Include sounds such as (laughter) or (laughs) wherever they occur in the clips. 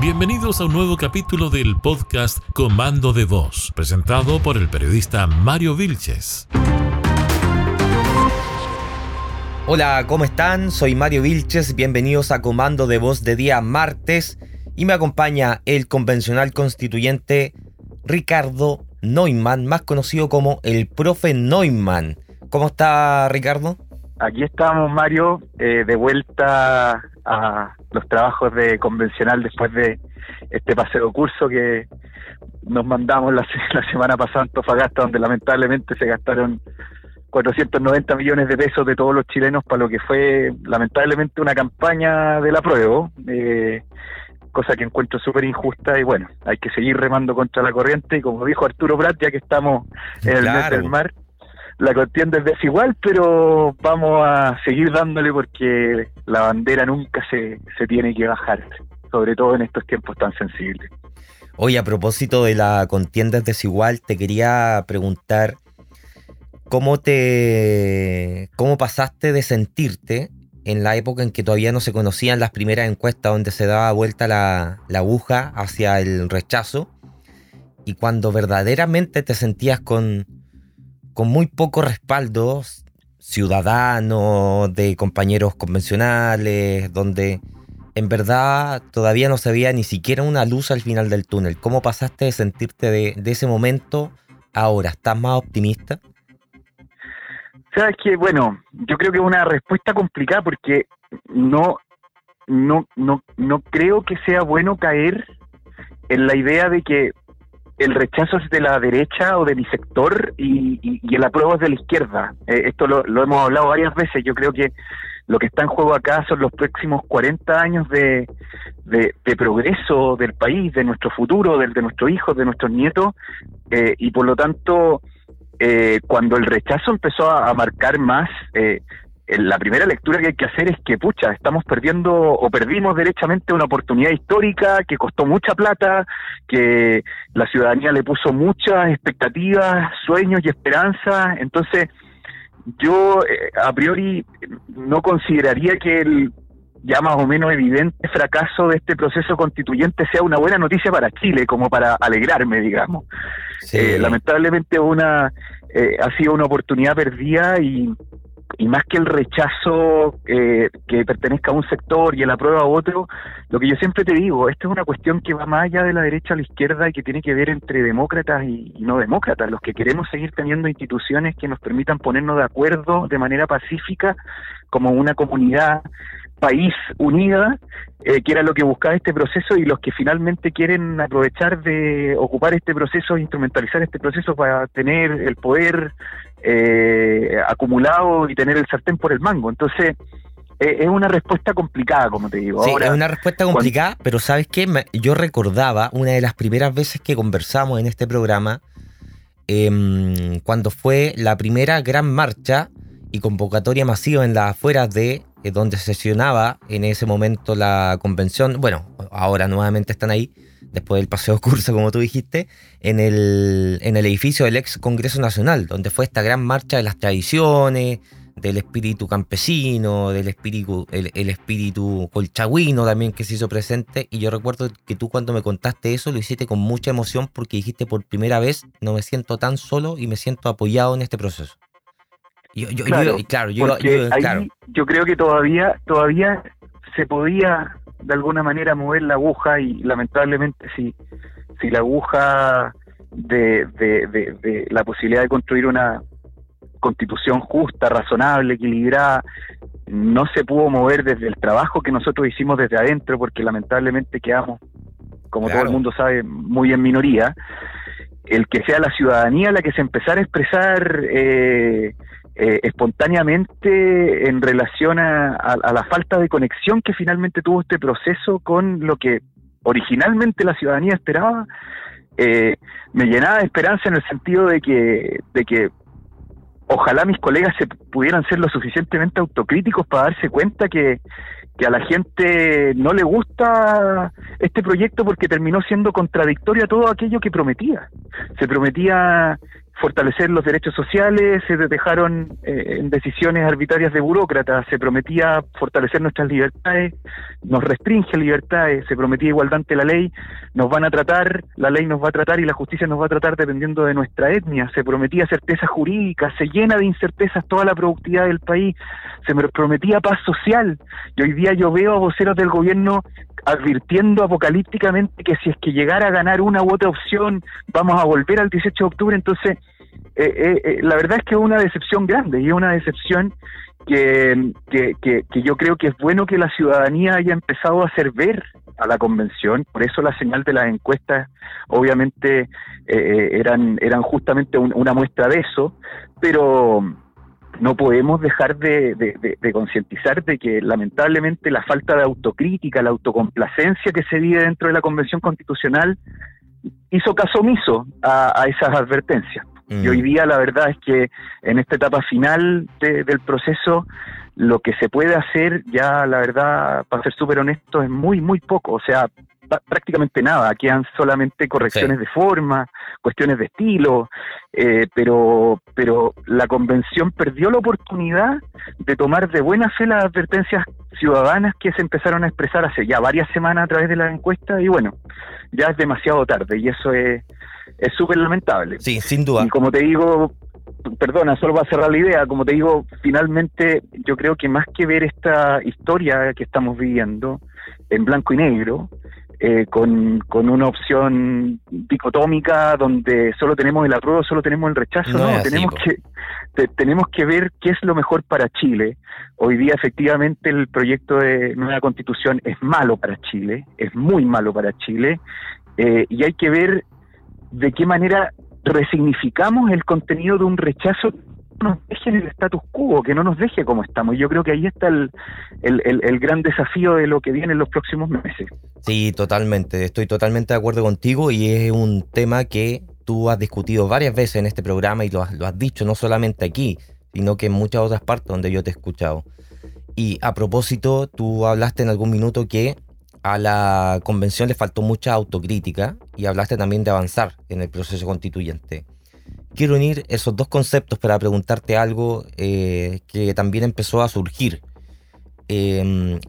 Bienvenidos a un nuevo capítulo del podcast Comando de Voz, presentado por el periodista Mario Vilches. Hola, ¿cómo están? Soy Mario Vilches, bienvenidos a Comando de Voz de día martes y me acompaña el convencional constituyente Ricardo Neumann, más conocido como el profe Neumann. ¿Cómo está Ricardo? Aquí estamos, Mario, eh, de vuelta a los trabajos de convencional después de este paseo curso que nos mandamos la, (laughs) semana pasada en Tofagasta, donde lamentablemente se gastaron 490 millones de pesos de todos los chilenos para lo que fue lamentablemente una campaña de la prueba, eh, cosa que encuentro súper injusta y bueno, hay que seguir remando contra la corriente y como dijo Arturo Prat, ya que estamos en el mes del mar, la contienda es desigual, pero vamos a seguir dándole porque la bandera nunca se, se tiene que bajar, sobre todo en estos tiempos tan sensibles. Hoy a propósito de la contienda es desigual, te quería preguntar cómo te cómo pasaste de sentirte en la época en que todavía no se conocían las primeras encuestas donde se daba vuelta la, la aguja hacia el rechazo y cuando verdaderamente te sentías con con muy poco respaldo ciudadano, de compañeros convencionales, donde en verdad todavía no se veía ni siquiera una luz al final del túnel. ¿Cómo pasaste de sentirte de, ese momento ahora? ¿Estás más optimista? Sabes que, bueno, yo creo que es una respuesta complicada porque no, no, no, no creo que sea bueno caer en la idea de que el rechazo es de la derecha o de mi sector y, el apruebo es de la izquierda. Eh, esto lo, hemos hablado varias veces. Yo creo que lo que está en juego acá son los próximos 40 años de, de, progreso del país, de nuestro futuro, de, de nuestros hijos, de nuestros nietos, eh, y por lo tanto, eh, cuando el rechazo empezó a, a marcar más eh, la primera lectura que hay que hacer es que, pucha, estamos perdiendo o perdimos derechamente una oportunidad histórica que costó mucha plata, que la ciudadanía le puso muchas expectativas, sueños y esperanzas. Entonces, yo eh, a priori no consideraría que el ya más o menos evidente fracaso de este proceso constituyente sea una buena noticia para Chile, como para alegrarme, digamos. Eh, lamentablemente una eh, ha sido una oportunidad perdida y y más que el rechazo eh, que pertenezca a un sector y el aprueba a otro, lo que yo siempre te digo, esto es una cuestión que va más allá de la derecha a la izquierda y que tiene que ver entre demócratas y, no demócratas, los que queremos seguir teniendo instituciones que nos permitan ponernos de acuerdo de manera pacífica como una comunidad país unida, eh, que era lo que buscaba este proceso, y los que finalmente quieren aprovechar de ocupar este proceso, instrumentalizar este proceso para tener el poder eh, acumulado y tener el sartén por el mango. Entonces, eh, es una respuesta complicada, como te digo. Sí, es una respuesta complicada, pero ¿sabes qué? Yo recordaba una de las primeras veces que conversamos en este programa, em, cuando fue la primera gran marcha y convocatoria masiva en las afueras de eh, donde sesionaba en ese momento la convención. Bueno, ahora nuevamente están ahí después del paseo curso, (laughs) como tú dijiste, en el, en el edificio del ex Congreso Nacional, donde fue esta gran marcha de las tradiciones, del espíritu campesino, del espíritu, el, espíritu colchagüino también que se hizo presente. Y yo recuerdo que tú cuando me contaste eso lo hiciste con mucha emoción porque dijiste por primera vez no me siento tan solo y me siento apoyado en este proceso. Yo, yo, claro, yo, yo, creo que todavía, todavía se podía de alguna manera mover la aguja y lamentablemente si, si la aguja de, de, la posibilidad de construir una constitución justa, razonable, equilibrada, no se pudo mover desde el trabajo que nosotros hicimos desde adentro, porque lamentablemente quedamos, como todo el mundo sabe, muy en minoría. El que sea la ciudadanía la que se empezara a expresar eh, eh, espontáneamente en relación a, la falta de conexión que finalmente tuvo este proceso con lo que originalmente la ciudadanía esperaba, eh, me llenaba de esperanza en el sentido de que, de que ojalá mis colegas se pudieran ser lo suficientemente autocríticos para darse cuenta que, que a la gente no le gusta este proyecto porque terminó siendo contradictorio a todo aquello que prometía. Se prometía fortalecer los derechos sociales, se dejaron eh, en decisiones arbitrarias de burócratas, se prometía fortalecer nuestras libertades, nos restringe libertades, se prometía igualdad ante la ley, nos van a tratar, la ley nos va a tratar y la justicia nos va a tratar dependiendo de nuestra etnia, se prometía certeza jurídica, se llena de incertezas toda la productividad del país, se me prometía paz social y hoy día yo veo a voceros del gobierno advirtiendo apocalípticamente que si es que llegara a ganar una u otra opción, vamos a volver al 18 de octubre. Entonces, eh, eh, eh, la verdad es que es una decepción grande y es una decepción que, que, que, yo creo que es bueno que la ciudadanía haya empezado a hacer ver a la convención, por eso la señal de las encuestas obviamente eran, eran justamente una muestra de eso, pero no podemos dejar de, de, concientizar de que lamentablemente la falta de autocrítica, la autocomplacencia que se vive dentro de la Convención Constitucional hizo caso omiso a, esas advertencias. Y hoy mm. día la verdad es que en esta etapa final del proceso lo que se puede hacer ya la verdad, para ser súper honesto, es muy, muy poco. O sea, prácticamente nada, quedan solamente correcciones de forma, cuestiones de estilo, eh, pero, pero la convención perdió la oportunidad de tomar de buena fe las advertencias ciudadanas que se empezaron a expresar hace ya varias semanas a través de la encuesta y bueno, ya es demasiado tarde y eso es es súper lamentable. Sí, sin duda. Y como te digo, perdona, solo para cerrar la idea, como te digo, finalmente yo creo que más que ver esta historia que estamos viviendo en blanco y negro, eh, con, con, una opción dicotómica donde solo tenemos el apruebo, solo tenemos el rechazo. No, tenemos, que, tenemos que ver qué es lo mejor para Chile. Hoy día efectivamente el proyecto de nueva constitución es malo para Chile, es muy malo para Chile, eh, y hay que ver de qué manera resignificamos el contenido de un rechazo nos deje en el status quo, que no nos deje como estamos. Yo creo que ahí está el, el, gran desafío de lo que viene en los próximos meses. Sí, totalmente. Estoy totalmente de acuerdo contigo y es un tema que tú has discutido varias veces en este programa y lo has, lo has dicho no solamente aquí, sino que en muchas otras partes donde yo te he escuchado. Y a propósito, tú hablaste en algún minuto que a la convención le faltó mucha autocrítica y hablaste también de avanzar en el proceso constituyente quiero unir esos dos conceptos para preguntarte algo eh, que también empezó a surgir, em,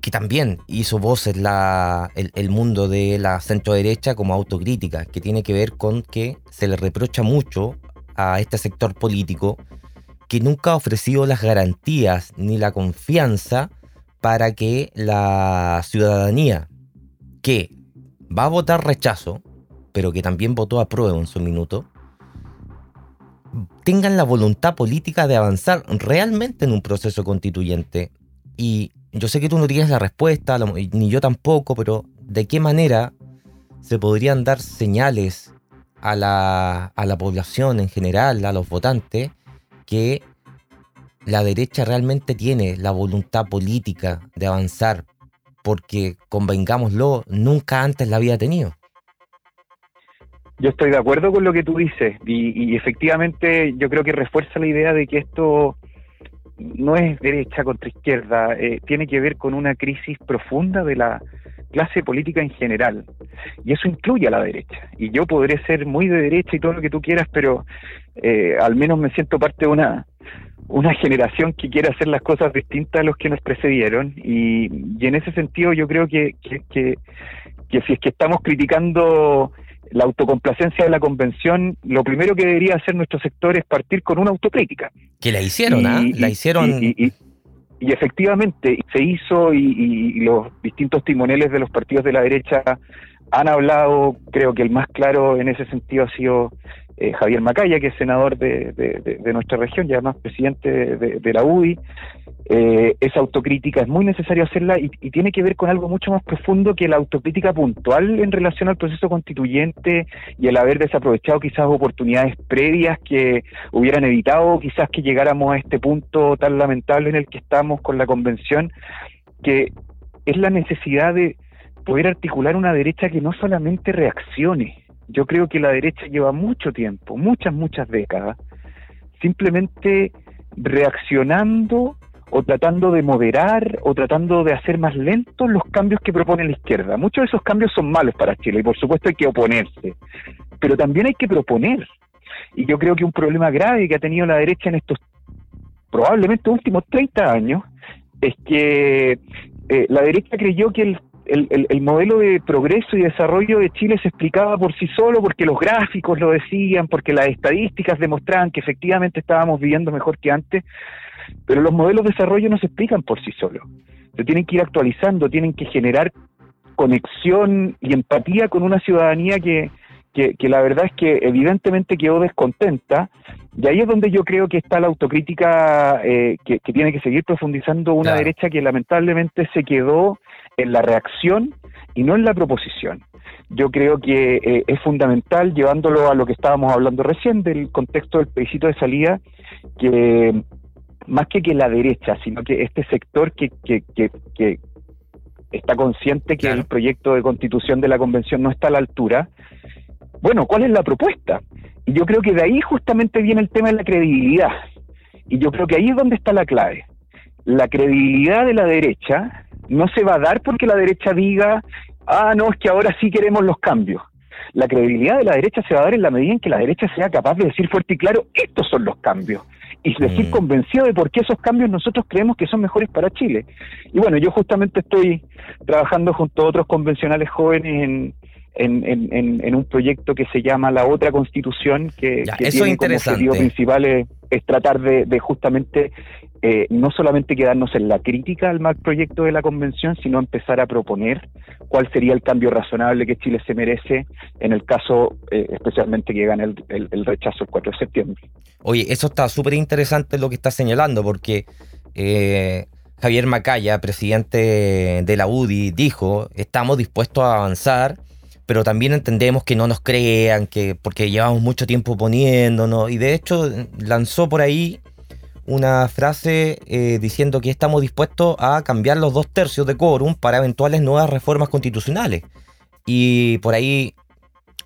que también hizo voces la, el, mundo de la centro derecha como autocrítica, que tiene que ver con que se le reprocha mucho a este sector político que nunca ha ofrecido las garantías ni la confianza para que la ciudadanía que va a votar rechazo, pero que también votó a prueba en su minuto, tengan la voluntad política de avanzar realmente en un proceso constituyente. Y yo sé que tú no tienes la respuesta, ni yo tampoco, pero ¿de qué manera se podrían dar señales a la, a la población en general, a los votantes, que la derecha realmente tiene la voluntad política de avanzar? Porque, convengámoslo, nunca antes la había tenido. Yo estoy de acuerdo con lo que tú dices y, efectivamente yo creo que refuerza la idea de que esto no es derecha contra izquierda, eh, tiene que ver con una crisis profunda de la clase política en general. Y eso incluye a la derecha. Y yo podré ser muy de derecha y todo lo que tú quieras, pero eh, al menos me siento parte de una, una generación que quiere hacer las cosas distintas a los que nos precedieron. Y, en ese sentido yo creo que, que, que si es que estamos criticando la autocomplacencia de la convención, lo primero que debería hacer nuestro sector es partir con una autocrítica. Que la hicieron, ¿ah? La hicieron. Y, efectivamente se hizo y, los distintos timoneles de los partidos de la derecha han hablado, creo que el más claro en ese sentido ha sido eh, Javier Macaya, que es senador de, nuestra región y además presidente de, la UDI. Eh, esa autocrítica es muy necesario hacerla y, tiene que ver con algo mucho más profundo que la autocrítica puntual en relación al proceso constituyente y el haber desaprovechado quizás oportunidades previas que hubieran evitado quizás que llegáramos a este punto tan lamentable en el que estamos con la convención, que es la necesidad de poder articular una derecha que no solamente reaccione, yo creo que la derecha lleva mucho tiempo, muchas, muchas décadas, simplemente reaccionando o tratando de moderar o tratando de hacer más lentos los cambios que propone la izquierda. Muchos de esos cambios son malos para Chile y por supuesto hay que oponerse, pero también hay que proponer. Y yo creo que un problema grave que ha tenido la derecha en estos probablemente últimos 30 años es que eh, la derecha creyó que el, el, modelo de progreso y desarrollo de Chile se explicaba por sí solo porque los gráficos lo decían, porque las estadísticas demostraban que efectivamente estábamos viviendo mejor que antes, pero los modelos de desarrollo no se explican por sí solos. Se tienen que ir actualizando, tienen que generar conexión y empatía con una ciudadanía que, que, la verdad es que evidentemente quedó descontenta, y ahí es donde yo creo que está la autocrítica eh, que, tiene que seguir profundizando una derecha que lamentablemente se quedó en la reacción y no en la proposición. Yo creo que eh, es fundamental, llevándolo a lo que estábamos hablando recién, del contexto del plebiscito de salida, que más que que la derecha, sino que este sector que, que, que, está consciente que el proyecto de constitución de la convención no está a la altura, bueno, ¿cuál es la propuesta? Y yo creo que de ahí justamente viene el tema de la credibilidad. Y yo creo que ahí es donde está la clave. La credibilidad de la derecha no se va a dar porque la derecha diga, ah, no, es que ahora sí queremos los cambios. La credibilidad de la derecha se va a dar en la medida en que la derecha sea capaz de decir fuerte y claro, estos son los cambios. Y decir mm. convencido de por qué esos cambios nosotros creemos que son mejores para Chile. Y bueno, yo justamente estoy trabajando junto a otros convencionales jóvenes en, en, un proyecto que se llama La Otra Constitución, que, tiene como objetivo principal es, tratar de, justamente eh, no solamente quedarnos en la crítica al mal proyecto de la Convención, sino empezar a proponer cuál sería el cambio razonable que Chile se merece en el caso eh, especialmente que gane el, rechazo el 4 de septiembre. Oye, eso está súper interesante lo que está señalando, porque... Eh, Javier Macaya, presidente de la UDI, dijo, estamos dispuestos a avanzar pero también entendemos que no nos crean, que porque llevamos mucho tiempo poniéndonos, y de hecho lanzó por ahí una frase eh, diciendo que estamos dispuestos a cambiar los dos tercios de quórum para eventuales nuevas reformas constitucionales. Y por ahí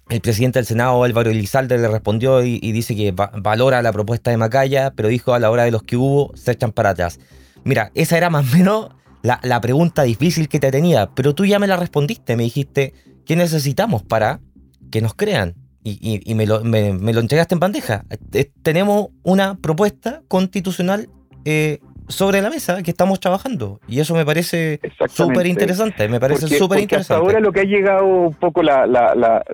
el presidente del Senado, Álvaro Elizalde, le respondió y, dice que valora la propuesta de Macaya, pero dijo a la hora de los que hubo, se echan para atrás. Mira, esa era más o menos la, la pregunta difícil que te tenía, pero tú ya me la respondiste, me dijiste, ¿Qué necesitamos para que nos crean? Y, me, lo, entregaste en bandeja. Eh, tenemos una propuesta constitucional eh, sobre la mesa que estamos trabajando. Y eso me parece súper interesante. Me parece súper interesante. Hasta ahora lo que ha llegado un poco la, la, la,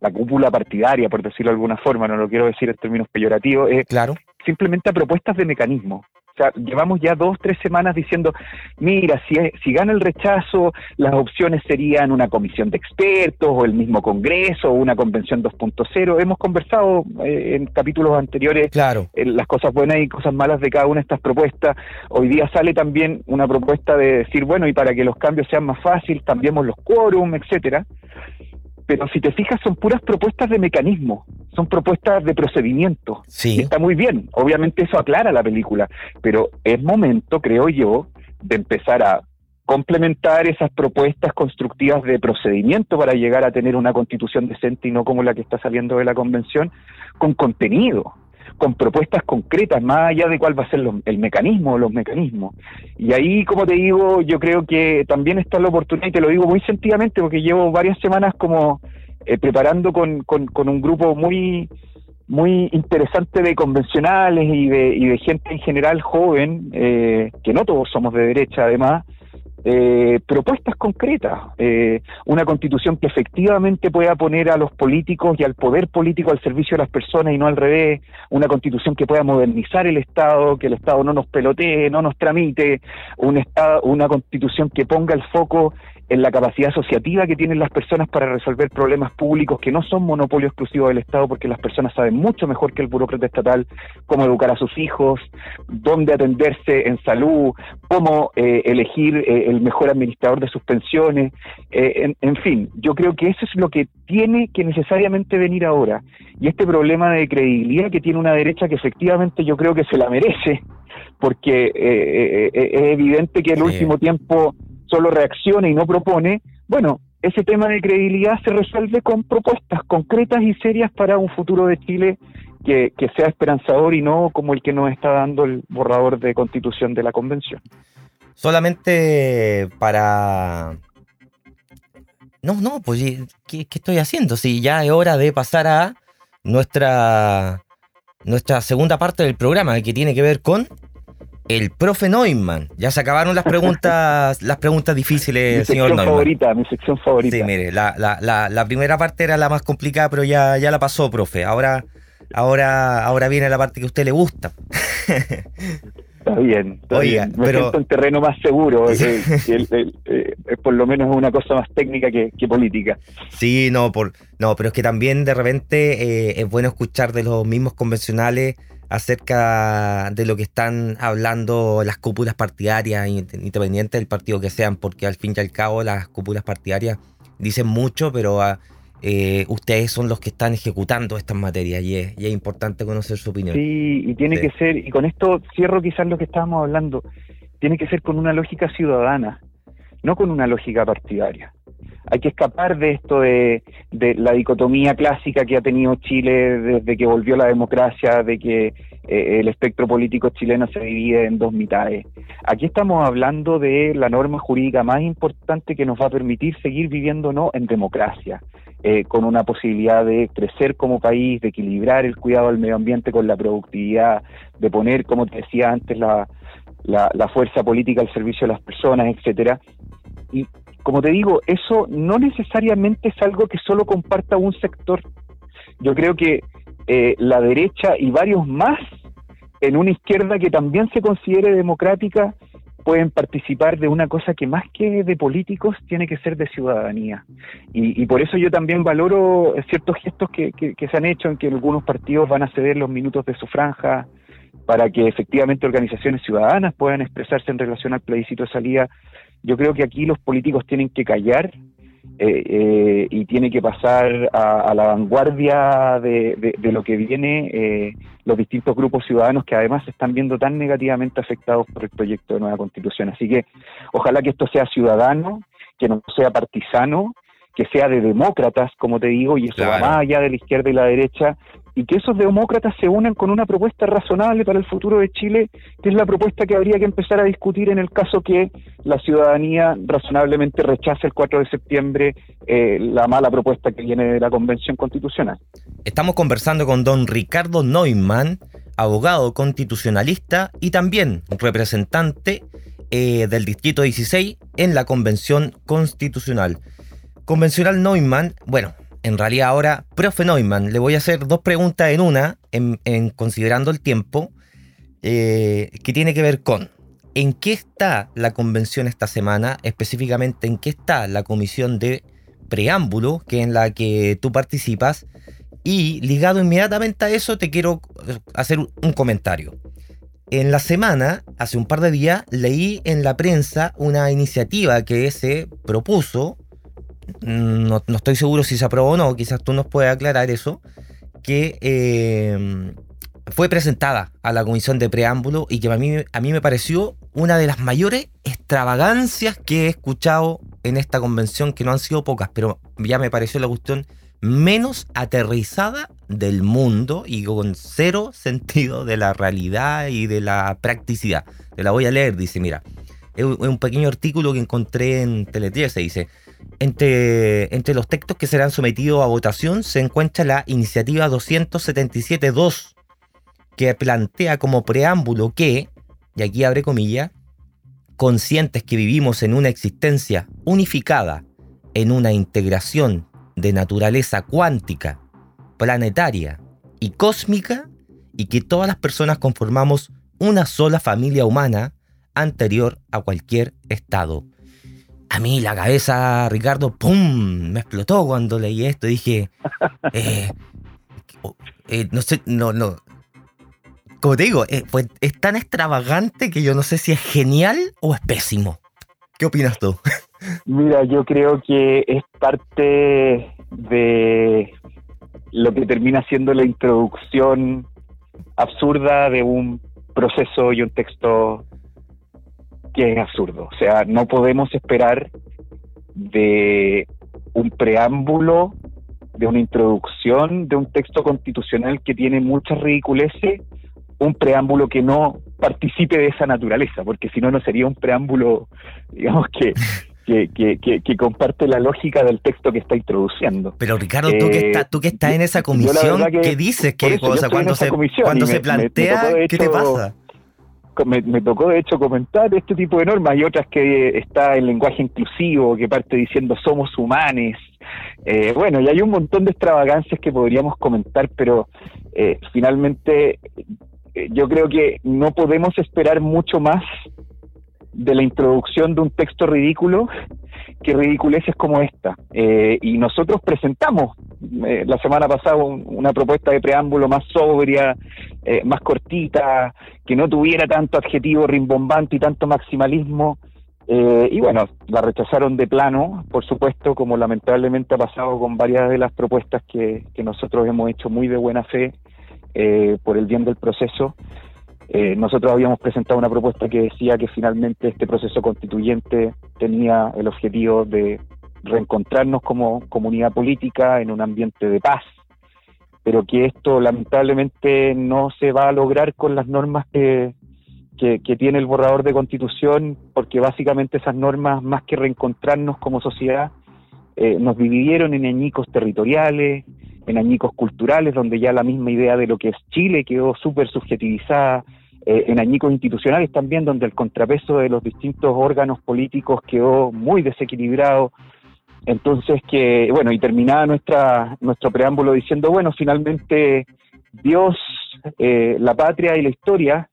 la, cúpula partidaria, por decirlo de alguna forma, no lo quiero decir en términos peyorativos, es claro. simplemente a propuestas de mecanismo sea, llevamos ya dos, tres semanas diciendo, mira, si, si gana el rechazo, las opciones serían una comisión de expertos o el mismo Congreso o una convención 2.0. Hemos conversado eh, en capítulos anteriores claro. Eh, las cosas buenas y cosas malas de cada una de estas propuestas. Hoy día sale también una propuesta de decir, bueno, y para que los cambios sean más fáciles, cambiemos los quórum, etcétera pero si te fijas son puras propuestas de mecanismo, son propuestas de procedimiento. Sí. Está muy bien, obviamente eso aclara la película, pero es momento, creo yo, de empezar a complementar esas propuestas constructivas de procedimiento para llegar a tener una constitución decente y no como la que está saliendo de la convención, con contenido con propuestas concretas, más allá de cuál va a ser el mecanismo o los mecanismos. Y ahí, como te digo, yo creo que también está la oportunidad, y te lo digo muy sentidamente, porque llevo varias semanas como eh, preparando con, con, un grupo muy muy interesante de convencionales y de, y de gente en general joven, eh, que no todos somos de derecha además, eh, propuestas concretas, eh, una constitución que efectivamente pueda poner a los políticos y al poder político al servicio de las personas y no al revés, una constitución que pueda modernizar el Estado, que el Estado no nos pelotee, no nos tramite, un estado, una constitución que ponga el foco en la capacidad asociativa que tienen las personas para resolver problemas públicos que no son monopolio exclusivo del Estado, porque las personas saben mucho mejor que el burócrata estatal cómo educar a sus hijos, dónde atenderse en salud, cómo eh, elegir eh, el mejor administrador de sus pensiones, eh, en, fin, yo creo que eso es lo que tiene que necesariamente venir ahora. Y este problema de credibilidad que tiene una derecha que efectivamente yo creo que se la merece, porque es evidente que en el último tiempo solo reacciona y no propone, bueno, ese tema de credibilidad se resuelve con propuestas concretas y serias para un futuro de Chile que, sea esperanzador y no como el que nos está dando el borrador de constitución de la convención. Solamente para... No, no, pues ¿qué, estoy haciendo? Si ya es hora de pasar a nuestra, nuestra segunda parte del programa, que tiene que ver con el profe Neumann. Ya se acabaron las preguntas, (laughs) las preguntas difíciles, mi señor Neumann. favorita, mi sección favorita. Sí, mire, la, la, la, primera parte era la más complicada, pero ya, ya la pasó, profe. Ahora, ahora, ahora viene la parte que a usted le gusta. (laughs) Está bien, Me pero... siento en terreno más seguro, (laughs) eh, eh, por lo menos es una cosa más técnica que, política. Sí, no, por, no, pero es que también de repente eh, es bueno escuchar de los mismos convencionales acerca de lo que están hablando las cúpulas partidarias, independientes del partido que sean, porque al fin y al cabo las cúpulas partidarias dicen mucho, pero ah, eh, ustedes son los que están ejecutando estas materias y es, importante conocer su opinión. Sí, y tiene que ser, y con esto cierro quizás lo que estábamos hablando, tiene que ser con una lógica ciudadana, no con una lógica partidaria hay que escapar de esto de, la dicotomía clásica que ha tenido Chile desde que volvió la democracia, de que eh, el espectro político chileno se divide en dos mitades. Aquí estamos hablando de la norma jurídica más importante que nos va a permitir seguir viviendo no en democracia, eh, con una posibilidad de crecer como país, de equilibrar el cuidado del medio ambiente con la productividad, de poner, como te decía antes, la, fuerza política al servicio de las personas, etcétera. Y, como te digo, eso no necesariamente es algo que solo comparta un sector. Yo creo que eh, la derecha y varios más en una izquierda que también se considere democrática pueden participar de una cosa que más que de políticos tiene que ser de ciudadanía. Y, por eso yo también valoro ciertos gestos que, que, se han hecho en que algunos partidos van a ceder los minutos de su franja para que efectivamente organizaciones ciudadanas puedan expresarse en relación al plebiscito de salida yo creo que aquí los políticos tienen que callar eh, eh, y tiene que pasar a, la vanguardia de, lo que viene eh, los distintos grupos ciudadanos que además se están viendo tan negativamente afectados por el proyecto de nueva constitución. Así que ojalá que esto sea ciudadano, que no sea partisano, que sea de demócratas, como te digo, y eso va más allá de la izquierda y la derecha, y que esos demócratas se unan con una propuesta razonable para el futuro de Chile, que es la propuesta que habría que empezar a discutir en el caso que la ciudadanía razonablemente rechace el 4 de septiembre eh, la mala propuesta que viene de la Convención Constitucional. Estamos conversando con don Ricardo Neumann, abogado constitucionalista y también representante eh, del Distrito 16 en la Convención Constitucional. Convencional Neumann, bueno, en realidad ahora, profe Neumann, le voy a hacer dos preguntas en una, en, considerando el tiempo, eh, que tiene que ver con en qué está la convención esta semana, específicamente en qué está la comisión de preámbulo, que en la que tú participas, y ligado inmediatamente a eso te quiero hacer un comentario. En la semana, hace un par de días, leí en la prensa una iniciativa que se propuso no, estoy seguro si se aprobó o no, quizás tú nos puedes aclarar eso, que eh, fue presentada a la comisión de preámbulo y que a mí, a mí me pareció una de las mayores extravagancias que he escuchado en esta convención, que no han sido pocas, pero ya me pareció la cuestión menos aterrizada del mundo y con cero sentido de la realidad y de la practicidad. Te la voy a leer, dice, mira, es un pequeño artículo que encontré en Tele se dice, entre, los textos que serán sometidos a votación se encuentra la iniciativa 277.2, que plantea como preámbulo que, y aquí abre comillas, conscientes que vivimos en una existencia unificada, en una integración de naturaleza cuántica, planetaria y cósmica, y que todas las personas conformamos una sola familia humana anterior a cualquier estado a mí la cabeza, Ricardo, ¡pum! Me explotó cuando leí esto. Dije, eh, eh, no sé, no, no. Como te digo, eh, pues, es tan extravagante que yo no sé si es genial o es pésimo. ¿Qué opinas tú? (laughs) Mira, yo creo que es parte de lo que termina siendo la introducción absurda de un proceso y un texto que es absurdo. O sea, no podemos esperar de un preámbulo, de una introducción, de un texto constitucional que tiene muchas ridiculeces, un preámbulo que no participe de esa naturaleza, porque si no, no sería un preámbulo, digamos, que, que, que, comparte la lógica del texto que está introduciendo. Pero Ricardo, tú que, está, tú que estás en esa comisión, ¿qué dices? ¿Qué cosa? Cuando se, cuando se plantea, ¿qué te pasa? Me, tocó de hecho comentar este tipo de normas y otras que está el lenguaje inclusivo, que parte diciendo somos humanes. Eh, bueno, y hay un montón de extravagancias que podríamos comentar, pero eh, finalmente eh, yo creo que no podemos esperar mucho más de la introducción de un texto ridículo que ridiculeces como esta. Eh, y nosotros presentamos eh, la semana pasada una propuesta de preámbulo más sobria, eh, más cortita, que no tuviera tanto adjetivo rimbombante y tanto maximalismo. y bueno, la rechazaron de plano, por supuesto, como lamentablemente ha pasado con varias de las propuestas que, que nosotros hemos hecho muy de buena fe por el bien del proceso. Eh, nosotros habíamos presentado una propuesta que decía que finalmente este proceso constituyente tenía el objetivo de reencontrarnos como comunidad política en un ambiente de paz, pero que esto lamentablemente no se va a lograr con las normas que, tiene el borrador de constitución, porque básicamente esas normas, más que reencontrarnos como sociedad, eh, nos dividieron en añicos territoriales, en añicos culturales, donde ya la misma idea de lo que es Chile quedó súper subjetivizada, eh, en añicos institucionales también, donde el contrapeso de los distintos órganos políticos quedó muy desequilibrado. Entonces, que, bueno, y terminaba nuestra, nuestro preámbulo diciendo, bueno, finalmente Dios, eh, la patria y la historia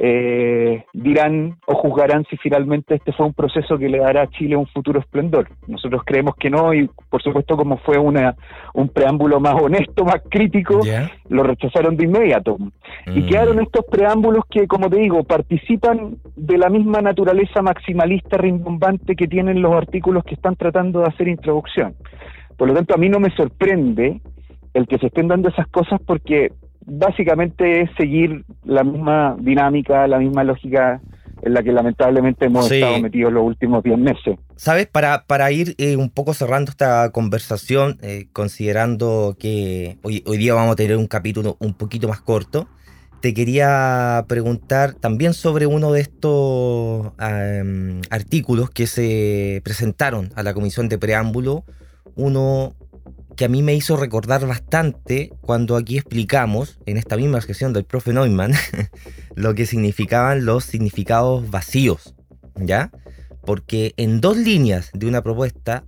eh, dirán o juzgarán si finalmente este fue un proceso que le dará a Chile un futuro esplendor. Nosotros creemos que no y por supuesto como fue una, un preámbulo más honesto, más crítico, lo rechazaron de inmediato. Y mm. quedaron estos preámbulos que, como te digo, participan de la misma naturaleza maximalista rimbombante que tienen los artículos que están tratando de hacer introducción. Por lo tanto, a mí no me sorprende el que se estén dando esas cosas porque básicamente es seguir la misma dinámica, la misma lógica en la que lamentablemente hemos estado metidos los últimos 10 meses. Sabes, para, para ir eh, un poco cerrando esta conversación, eh, considerando que hoy, hoy día vamos a tener un capítulo un poquito más corto, te quería preguntar también sobre uno de estos artículos que se presentaron a la comisión de preámbulo, uno que a mí me hizo recordar bastante cuando aquí explicamos, en esta misma sesión del profe Neumann, (laughs) lo que significaban los significados vacíos, ¿ya? Porque en dos líneas de una propuesta,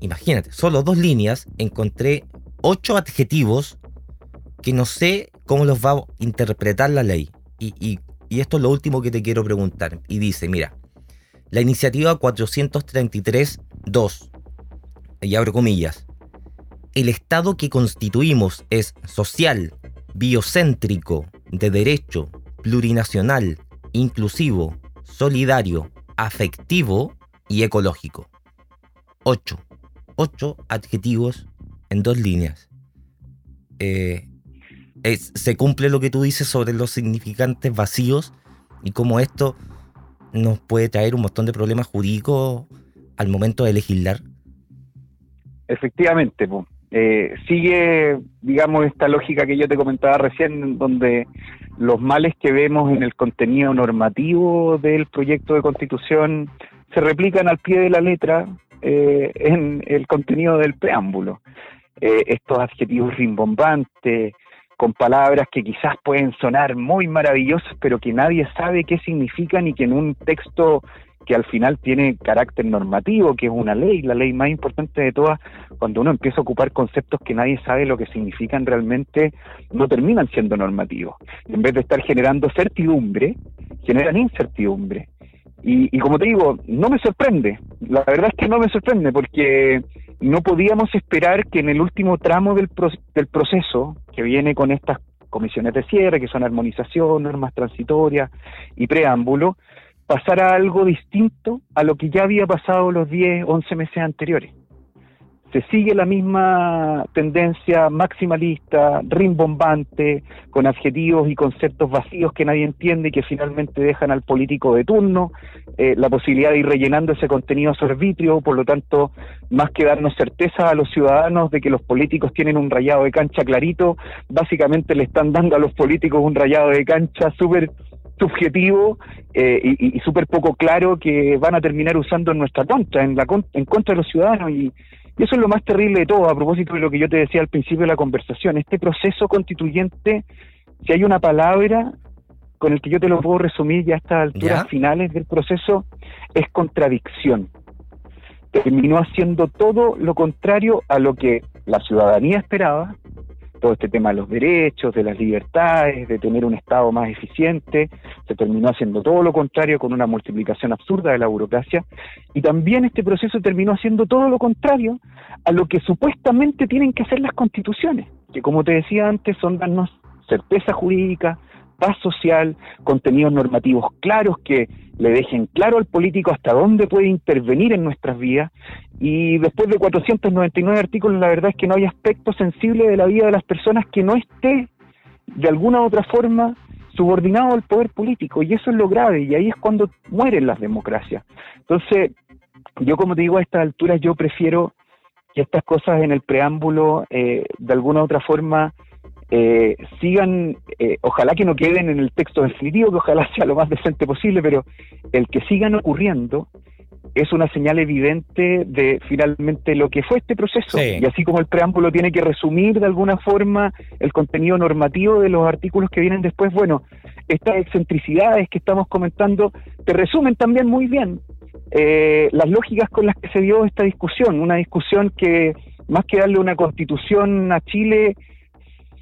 imagínate, solo dos líneas, encontré ocho adjetivos que no sé cómo los va a interpretar la ley. Y, y esto es lo último que te quiero preguntar. Y dice, mira, la iniciativa 433.2, y abro comillas, el Estado que constituimos es social, biocéntrico, de derecho, plurinacional, inclusivo, solidario, afectivo y ecológico. Ocho. Ocho adjetivos en dos líneas. Eh, se cumple lo que tú dices sobre los significantes vacíos y cómo esto nos puede traer un montón de problemas jurídicos al momento de legislar. Efectivamente, eh, sigue, digamos, esta lógica que yo te comentaba recién, donde los males que vemos en el contenido normativo del proyecto de constitución se replican al pie de la letra eh, en el contenido del preámbulo. Eh, estos adjetivos rimbombantes, con palabras que quizás pueden sonar muy maravillosas, pero que nadie sabe qué significan y que en un texto que al final tiene carácter normativo, que es una ley, la ley más importante de todas, cuando uno empieza a ocupar conceptos que nadie sabe lo que significan realmente, no terminan siendo normativos. En vez de estar generando certidumbre, generan incertidumbre. Y, como te digo, no me sorprende, la verdad es que no me sorprende, porque no podíamos esperar que en el último tramo del, del proceso, que viene con estas comisiones de cierre, que son armonización, normas transitorias y preámbulo, pasara algo distinto a lo que ya había pasado los 10, 11 meses anteriores. Se sigue la misma tendencia maximalista, rimbombante, con adjetivos y conceptos vacíos que nadie entiende y que finalmente dejan al político de turno eh, la posibilidad de ir rellenando ese contenido a su arbitrio, por lo tanto, más que darnos certeza a los ciudadanos de que los políticos tienen un rayado de cancha clarito, básicamente le están dando a los políticos un rayado de cancha súper subjetivo eh, y, súper poco claro que van a terminar usando en nuestra contra, en, la, en contra de los ciudadanos. Y, eso es lo más terrible de todo, a propósito de lo que yo te decía al principio de la conversación. Este proceso constituyente, si hay una palabra con el que yo te lo puedo resumir ya a estas alturas finales del proceso, es contradicción. Terminó haciendo todo lo contrario a lo que la ciudadanía esperaba, todo este tema de los derechos, de las libertades, de tener un Estado más eficiente, se terminó haciendo todo lo contrario con una multiplicación absurda de la burocracia, y también este proceso terminó haciendo todo lo contrario a lo que supuestamente tienen que hacer las constituciones, que como te decía antes son darnos certeza jurídica, paz social, contenidos normativos claros que le dejen claro al político hasta dónde puede intervenir en nuestras vidas y después de 499 artículos la verdad es que no hay aspecto sensible de la vida de las personas que no esté de alguna u otra forma subordinado al poder político y eso es lo grave y ahí es cuando mueren las democracias. Entonces, yo como te digo a estas alturas yo prefiero que estas cosas en el preámbulo eh, de alguna u otra forma eh, sigan, eh, ojalá que no queden en el texto definitivo, que ojalá sea lo más decente posible, pero el que sigan ocurriendo es una señal evidente de finalmente lo que fue este proceso. Y así como el preámbulo tiene que resumir de alguna forma el contenido normativo de los artículos que vienen después, bueno, estas excentricidades que estamos comentando te resumen también muy bien eh, las lógicas con las que se dio esta discusión, una discusión que más que darle una constitución a Chile,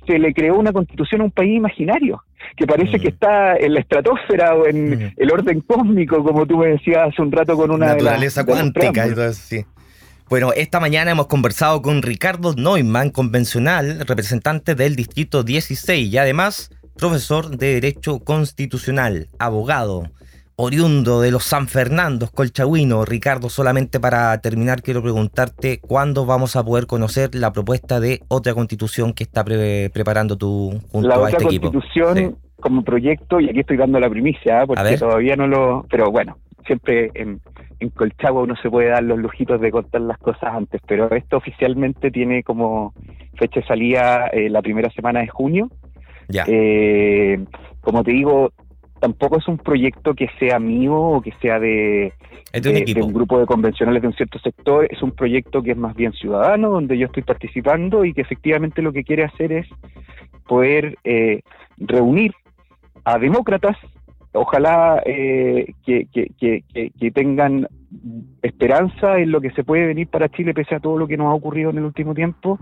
se le creó una constitución a un país imaginario, que parece que mm. está en la estratosfera o en mm. el orden cósmico, como tú me decías hace un rato con una naturaleza cuántica y todo así. Bueno, esta mañana hemos conversado con Ricardo Neumann, convencional, representante del Distrito 16 y además profesor de Derecho Constitucional, abogado oriundo de los San Fernandos, Colchagüino. Ricardo, solamente para terminar, quiero preguntarte cuándo vamos a poder conocer la propuesta de otra constitución que está preparando tú junto la a este equipo. La constitución como proyecto, y aquí estoy dando la primicia, ¿eh? porque todavía no lo... Pero bueno, siempre en, en Colchagua uno se puede dar los lujitos de contar las cosas antes, pero esto oficialmente tiene como fecha de salida eh, la primera semana de junio. Ya. Eh, como te digo, tampoco es un proyecto que sea mío o que sea de, un, grupo de convencionales de un cierto sector, es un proyecto que es más bien ciudadano, donde yo estoy participando y que efectivamente lo que quiere hacer es poder eh, reunir a demócratas, ojalá eh, que, que, tengan esperanza en lo que se puede venir para Chile pese a todo lo que nos ha ocurrido en el último tiempo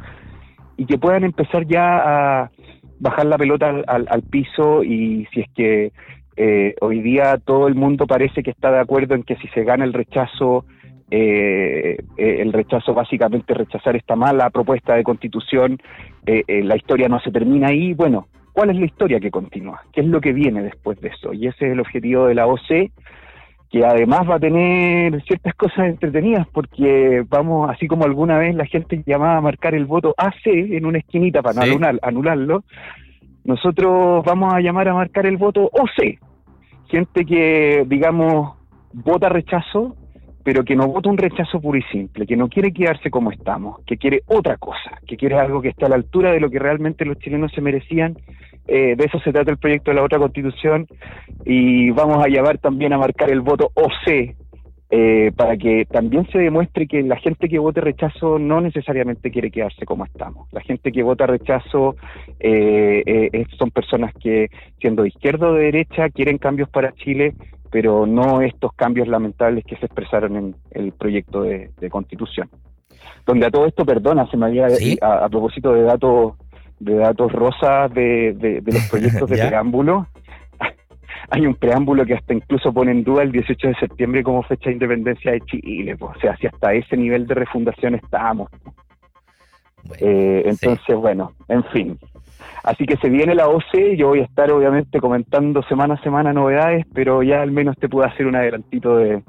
y que puedan empezar ya a bajar la pelota al piso. Y si es que eh, hoy día todo el mundo parece que está de acuerdo en que si se gana el rechazo, eh, eh, el rechazo básicamente rechazar esta mala propuesta de constitución, la historia no se termina ahí. Bueno, ¿cuál es la historia que continúa? ¿Qué es lo que viene después de eso? Y ese es el objetivo de la OC, que además va a tener ciertas cosas entretenidas, porque vamos, así como alguna vez la gente llamaba a marcar el voto AC en una esquinita para anularlo, nosotros vamos a llamar a marcar el voto OC, gente que, digamos, vota rechazo, pero que no vota un rechazo puro y simple, que no quiere quedarse como estamos, que quiere otra cosa, que quiere algo que esté a la altura de lo que realmente los chilenos se merecían. Eh, de eso se trata el proyecto de la otra constitución y vamos a llamar también a marcar el voto OC eh, para que también se demuestre que la gente que vote rechazo no necesariamente quiere quedarse como estamos. La gente que vota rechazo eh, eh, son personas que, siendo de izquierda o de derecha, quieren cambios para Chile, pero no estos cambios lamentables que se expresaron en el proyecto de, constitución. Donde a todo esto, perdona, se me había, a, propósito de datos de datos rosas de, de los (laughs) proyectos de preámbulo, hay un preámbulo que hasta incluso pone en duda el 18 de septiembre como fecha de independencia de Chile, o sea, si hasta ese nivel de refundación estábamos. Eh, entonces, bueno, en fin. Así que se viene la OCE, yo voy a estar obviamente comentando semana a semana novedades, pero ya al menos te puedo hacer un adelantito de,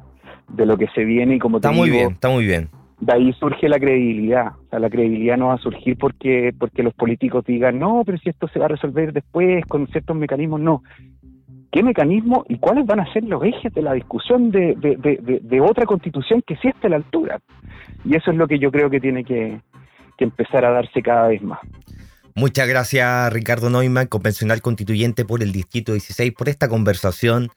lo que se viene y como te Está muy bien, está muy bien. De ahí surge la credibilidad. O sea, la credibilidad no va a surgir porque, porque los políticos digan, no, pero si esto se va a resolver después con ciertos mecanismos, no qué mecanismo y cuáles van a ser los ejes de la discusión de, otra constitución que sí esté a la altura. Y eso es lo que yo creo que tiene que, empezar a darse cada vez más. Muchas gracias Ricardo Neumann, convencional constituyente por el Distrito 16, por esta conversación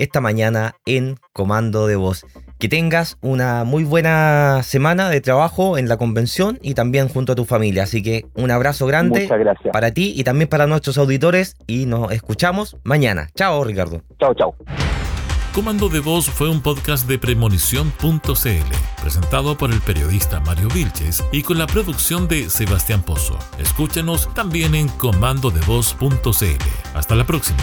esta mañana en Comando de Voz. Que tengas una muy buena semana de trabajo en la convención y también junto a tu familia. Así que un abrazo grande para ti y también para nuestros auditores y nos escuchamos mañana. Chao Ricardo. Chao, chao. Comando de Voz fue un podcast de premonición.cl, presentado por el periodista Mario Vilches y con la producción de Sebastián Pozo. Escúchenos también en comandodevoz.cl. Hasta la próxima.